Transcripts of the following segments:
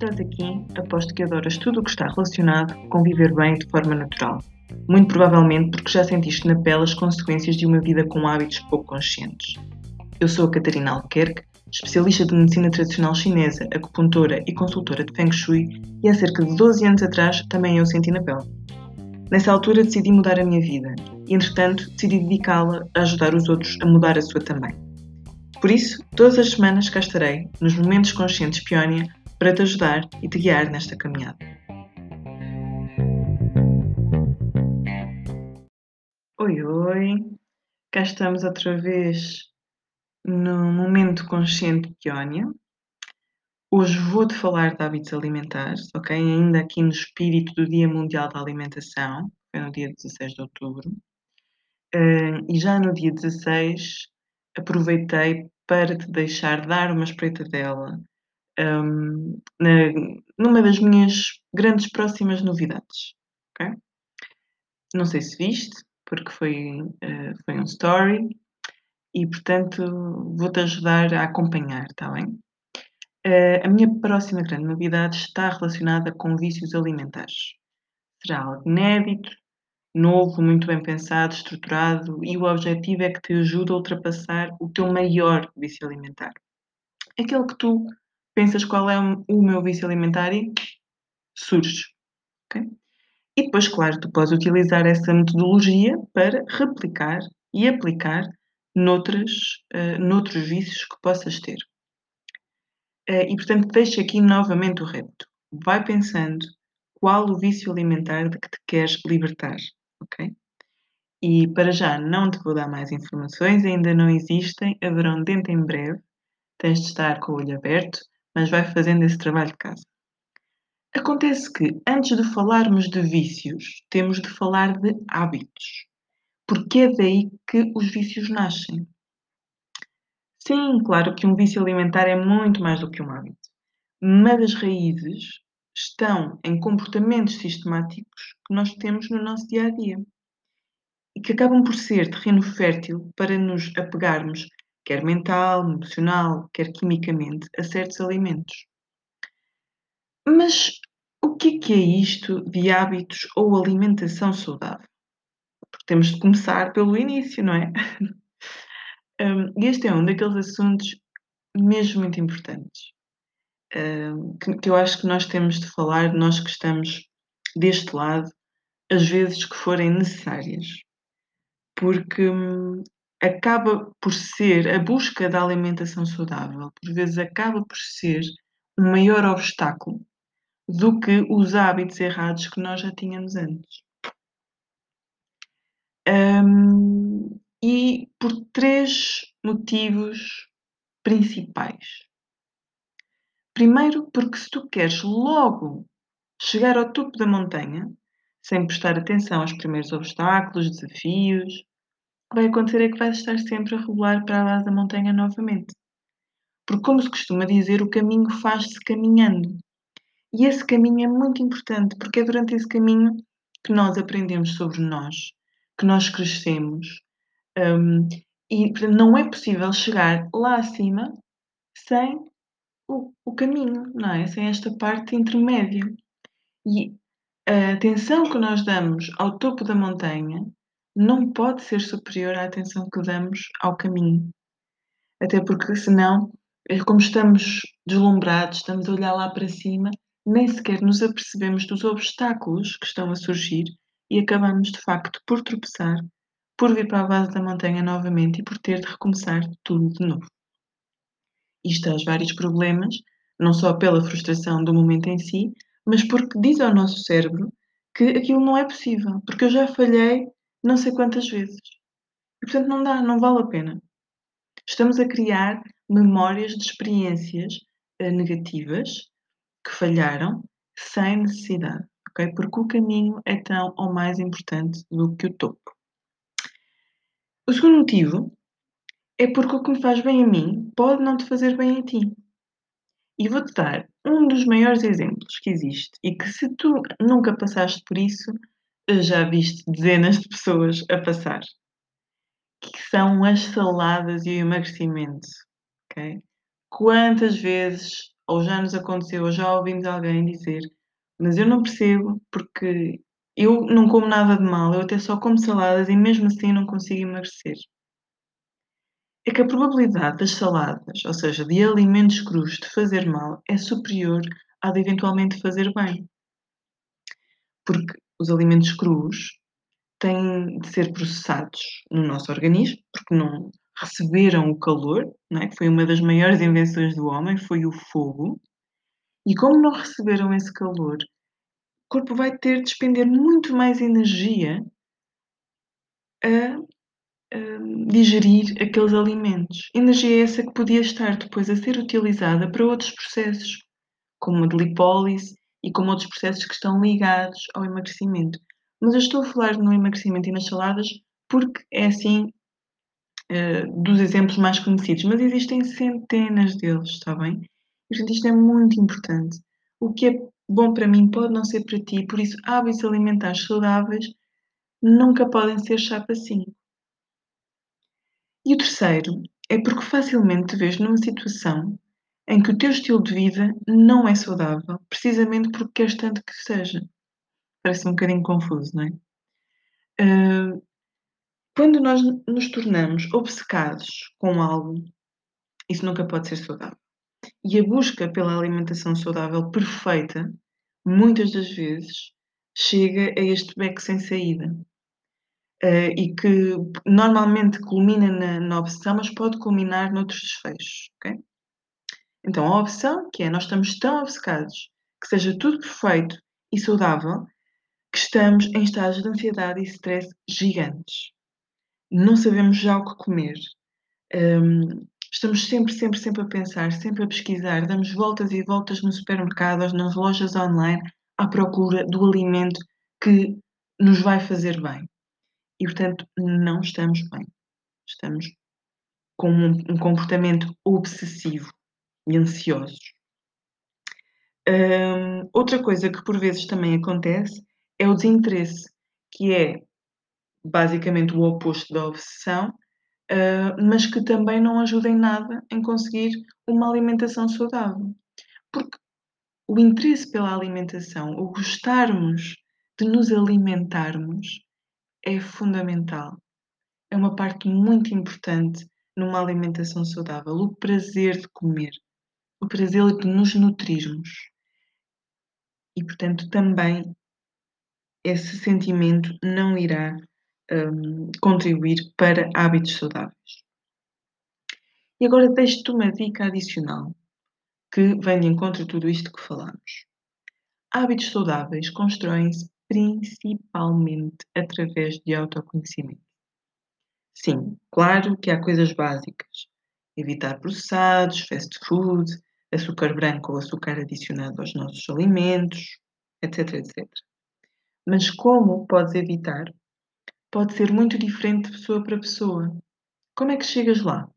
Estás aqui, aposto que adoras tudo o que está relacionado com viver bem de forma natural. Muito provavelmente porque já sentiste na pele as consequências de uma vida com hábitos pouco conscientes. Eu sou a Catarina Albuquerque, especialista de medicina tradicional chinesa, acupuntora e consultora de Feng Shui, e há cerca de 12 anos atrás também eu senti na pele. Nessa altura decidi mudar a minha vida e, entretanto, decidi dedicá-la a ajudar os outros a mudar a sua também. Por isso, todas as semanas cá estarei, nos momentos conscientes Peónia, para te ajudar e te guiar nesta caminhada. Oi, oi! Cá estamos outra vez no Momento Consciente Peónia. Hoje vou-te falar de hábitos alimentares, ok? Ainda aqui no espírito do Dia Mundial da Alimentação, foi no dia 16 de outubro. E já no dia 16 aproveitei para te deixar dar uma espreitadela um, na, numa das minhas grandes próximas novidades. Okay? Não sei se viste, porque foi, uh, foi um story e, portanto, vou-te ajudar a acompanhar, está bem? Uh, a minha próxima grande novidade está relacionada com vícios alimentares. Será algo inédito, novo, muito bem pensado, estruturado e o objetivo é que te ajude a ultrapassar o teu maior vício alimentar. Aquele que tu pensas qual é o meu vício alimentar e surge. Okay? E depois, claro, tu podes utilizar essa metodologia para replicar e aplicar noutras, uh, noutros vícios que possas ter. Uh, e portanto, deixo aqui novamente o repto. Vai pensando qual o vício alimentar de que te queres libertar ok? E para já não te vou dar mais informações, ainda não existem, haverão dentro em breve. Tens de estar com o olho aberto, mas vai fazendo esse trabalho de casa. Acontece que, antes de falarmos de vícios, temos de falar de hábitos, porque é daí que os vícios nascem. Sim, claro que um vício alimentar é muito mais do que um hábito, mas as raízes estão em comportamentos sistemáticos que nós temos no nosso dia a dia e que acabam por ser terreno fértil para nos apegarmos, quer mental, emocional, quer quimicamente, a certos alimentos. Mas o que é, que é isto de hábitos ou alimentação saudável? Porque temos de começar pelo início, não é? um, este é um daqueles assuntos mesmo muito importantes que, eu acho que nós temos de falar, nós que estamos deste lado, as vezes que forem necessárias. Porque hum, acaba por ser a busca da alimentação saudável, por vezes acaba por ser um maior obstáculo do que os hábitos errados que nós já tínhamos antes. Um, e por três motivos principais. Primeiro, porque se tu queres logo chegar ao topo da montanha, sem prestar atenção aos primeiros obstáculos, desafios, o que vai acontecer é que vais estar sempre a rolar para a base da montanha novamente. Porque, como se costuma dizer, o caminho faz-se caminhando. E esse caminho é muito importante, porque é durante esse caminho que nós aprendemos sobre nós, que nós crescemos. Um, e portanto, não é possível chegar lá acima sem o, o caminho, não é? Sem esta parte intermédia. E a atenção que nós damos ao topo da montanha não pode ser superior à atenção que damos ao caminho. Até porque, senão, é como estamos deslumbrados, estamos a olhar lá para cima, nem sequer nos apercebemos dos obstáculos que estão a surgir e acabamos, de facto, por tropeçar, por vir para a base da montanha novamente e por ter de recomeçar tudo de novo. Isto traz vários problemas, não só pela frustração do momento em si, mas porque diz ao nosso cérebro que aquilo não é possível, porque eu já falhei não sei quantas vezes. E portanto não dá, não vale a pena. Estamos a criar memórias de experiências uh, negativas que falharam sem necessidade, ok? Porque o caminho é tão ou mais importante do que o topo. O segundo motivo é porque o que me faz bem a mim pode não te fazer bem a ti. E vou-te dar um dos maiores exemplos que existe e que, se tu nunca passaste por isso, já viste dezenas de pessoas a passar. Que são as saladas e o emagrecimento. ok? Quantas vezes, ou já nos aconteceu, ou já ouvimos alguém dizer, mas eu não percebo porque eu não como nada de mal, eu até só como saladas e mesmo assim não consigo emagrecer. É que a probabilidade das saladas, ou seja, de alimentos crus de fazer mal, é superior à de eventualmente fazer bem. Porque os alimentos crus têm de ser processados no nosso organismo, porque não receberam o calor, não é? que foi uma das maiores invenções do homem, foi o fogo. E como não receberam esse calor, o corpo vai ter de despender muito mais energia a, a digerir aqueles alimentos. Energia essa que podia estar depois a ser utilizada para outros processos, como a de lipólise e como outros processos que estão ligados ao emagrecimento. Mas eu estou a falar no emagrecimento e nas saladas porque é assim uh, dos exemplos mais conhecidos, mas existem centenas deles, está bem? Portanto, isto é muito importante. O que é bom para mim pode não ser para ti, por isso hábitos alimentares saudáveis nunca podem ser chapa 5. E o terceiro é porque facilmente te vês numa situação em que o teu estilo de vida não é saudável, precisamente porque queres tanto que seja. Parece um bocadinho confuso, não é? Uh, quando nós nos tornamos obcecados com algo, isso nunca pode ser saudável. E a busca pela alimentação saudável perfeita, muitas das vezes, chega a este beco sem saída. Uh, e que normalmente culmina na, na obsessão, mas pode culminar noutros desfechos. Okay? Então, a opção, que é nós estamos tão obcecados que seja tudo perfeito e saudável, que estamos em estados de ansiedade e stress gigantes. Não sabemos já o que comer. Um, estamos sempre, sempre, sempre a pensar, sempre a pesquisar, damos voltas e voltas no supermercado, nas lojas online, à procura do alimento que nos vai fazer bem. E, portanto, não estamos bem. Estamos com um, um comportamento obsessivo e ansiosos. Um, outra coisa que por vezes também acontece é o desinteresse, que é basicamente o oposto da obsessão, uh, mas que também não ajuda em nada em conseguir uma alimentação saudável. Porque o interesse pela alimentação, o gostarmos de nos alimentarmos, é fundamental. É uma parte muito importante numa alimentação saudável, o prazer de comer o prazer de nos nutrirmos. E, portanto, também esse sentimento não irá um, contribuir para hábitos saudáveis. E agora deixo-te uma dica adicional que vem de encontro a tudo isto que falamos. Hábitos saudáveis constroem-se principalmente através de autoconhecimento. Sim, claro que há coisas básicas. Evitar processados, fast food, açúcar branco ou açúcar adicionado aos nossos alimentos, etc, etc. Mas como podes evitar? Pode ser muito diferente de pessoa para pessoa. Como é que chegas lá?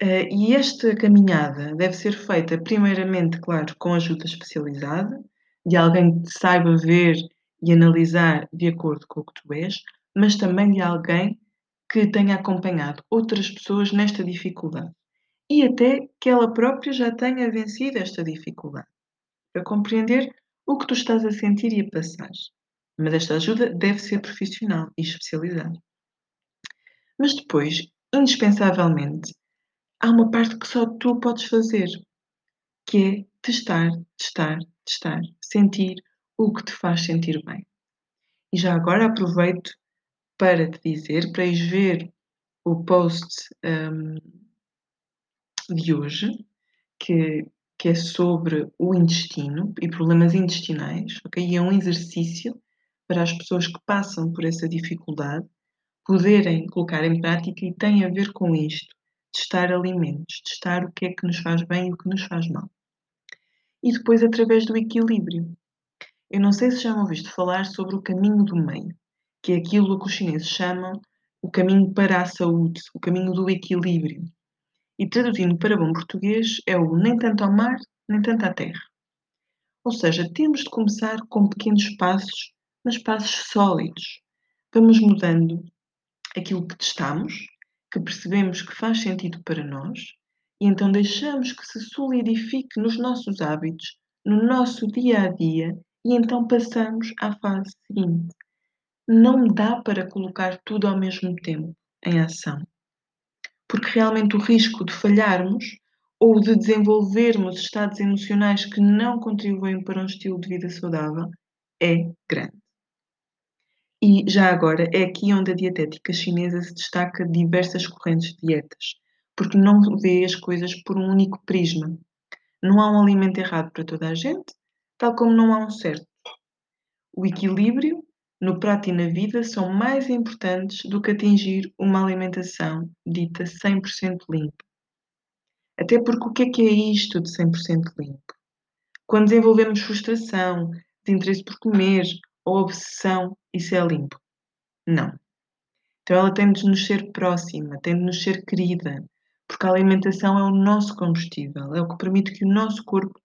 Uh, e esta caminhada deve ser feita, primeiramente, claro, com ajuda especializada, de alguém que saiba ver e analisar de acordo com o que tu és, mas também de alguém que tenha acompanhado outras pessoas nesta dificuldade e até que ela própria já tenha vencido esta dificuldade, para compreender o que tu estás a sentir e a passar. Mas esta ajuda deve ser profissional e especializada. Mas depois, indispensavelmente, há uma parte que só tu podes fazer, que é testar, testar, testar, sentir o que te faz sentir bem. E já agora aproveito para te dizer, para ires ver o post um, de hoje, que, que é sobre o intestino e problemas intestinais, ok? E é um exercício para as pessoas que passam por essa dificuldade poderem colocar em prática e tem a ver com isto: testar alimentos, testar o que é que nos faz bem e o que nos faz mal. E depois, através do equilíbrio. Eu não sei se já me ouviste falar sobre o caminho do meio, que é aquilo que os chineses chamam o caminho para a saúde, o caminho do equilíbrio e traduzindo para bom português é o nem tanto ao mar, nem tanto à terra. Ou seja, temos de começar com pequenos passos, mas passos sólidos. Vamos mudando aquilo que testamos que percebemos que faz sentido para nós e então deixamos que se solidifique nos nossos hábitos, no nosso dia a dia e então passamos à fase seguinte. Não dá para colocar tudo ao mesmo tempo em ação, porque realmente o risco de falharmos ou de desenvolvermos estados emocionais que não contribuem para um estilo de vida saudável é grande. E já agora é aqui onde a dietética chinesa se destaca de diversas correntes de dietas, porque não vê as coisas por um único prisma. Não há um alimento errado para toda a gente, tal como não há um certo. O equilíbrio no prato e na vida são mais importantes do que atingir uma alimentação dita 100% limpa. Até porque o que é que é isto de 100% limpo? Quando desenvolvemos frustração, desinteresse por comer ou obsessão, isso é limpo? Não. Então ela tem de nos ser próxima, tem de nos ser querida, porque a alimentação é o nosso combustível, é o que permite que o nosso corpo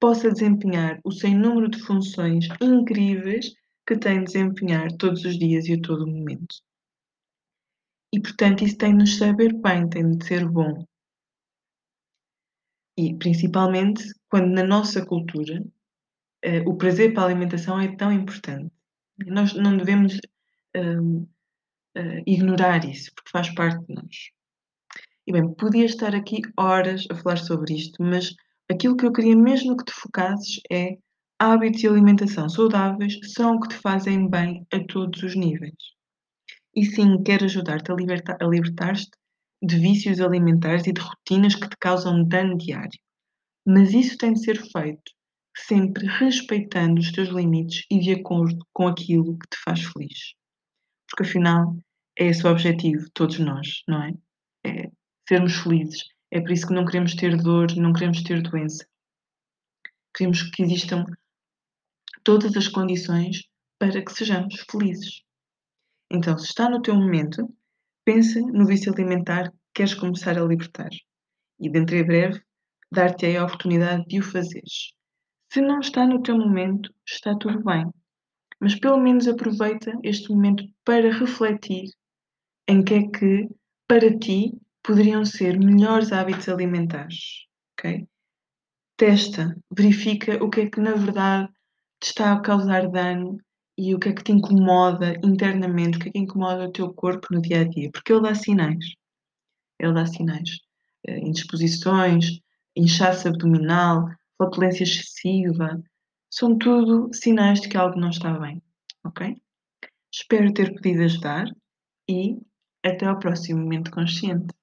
possa desempenhar o sem número de funções incríveis que tem de desempenhar todos os dias e a todo momento. E portanto isso tem de nos saber bem, tem de ser bom. E principalmente quando na nossa cultura uh, o prazer para a alimentação é tão importante. Nós não devemos uh, uh, ignorar isso, porque faz parte de nós. E bem, podia estar aqui horas a falar sobre isto, mas aquilo que eu queria mesmo que te focasses é hábitos de alimentação saudáveis são o que te fazem bem a todos os níveis. E sim, quero ajudar-te a libertar-te de vícios alimentares e de rotinas que te causam dano diário. Mas isso tem de ser feito sempre respeitando os teus limites e de acordo com aquilo que te faz feliz. Porque afinal é esse o objetivo, todos nós, não é? É sermos felizes. É por isso que não queremos ter dor, não queremos ter doença. Queremos que existam todas as condições para que sejamos felizes. Então, se está no teu momento, pensa no vício alimentar que queres começar a libertar. E dentro em breve, dar-te a oportunidade de o fazeres. Se não está no teu momento, está tudo bem. Mas pelo menos aproveita este momento para refletir em que é que, para ti, poderiam ser melhores hábitos alimentares. ok? Testa, verifica o que é que na verdade te está a causar dano e o que é que te incomoda internamente, o que é que incomoda o teu corpo no dia a dia, porque ele dá sinais. Ele dá sinais. Eh, indisposições, inchaço abdominal, flatulência excessiva, são tudo sinais de que algo não está bem, ok? Espero ter podido ajudar e até ao próximo momento consciente.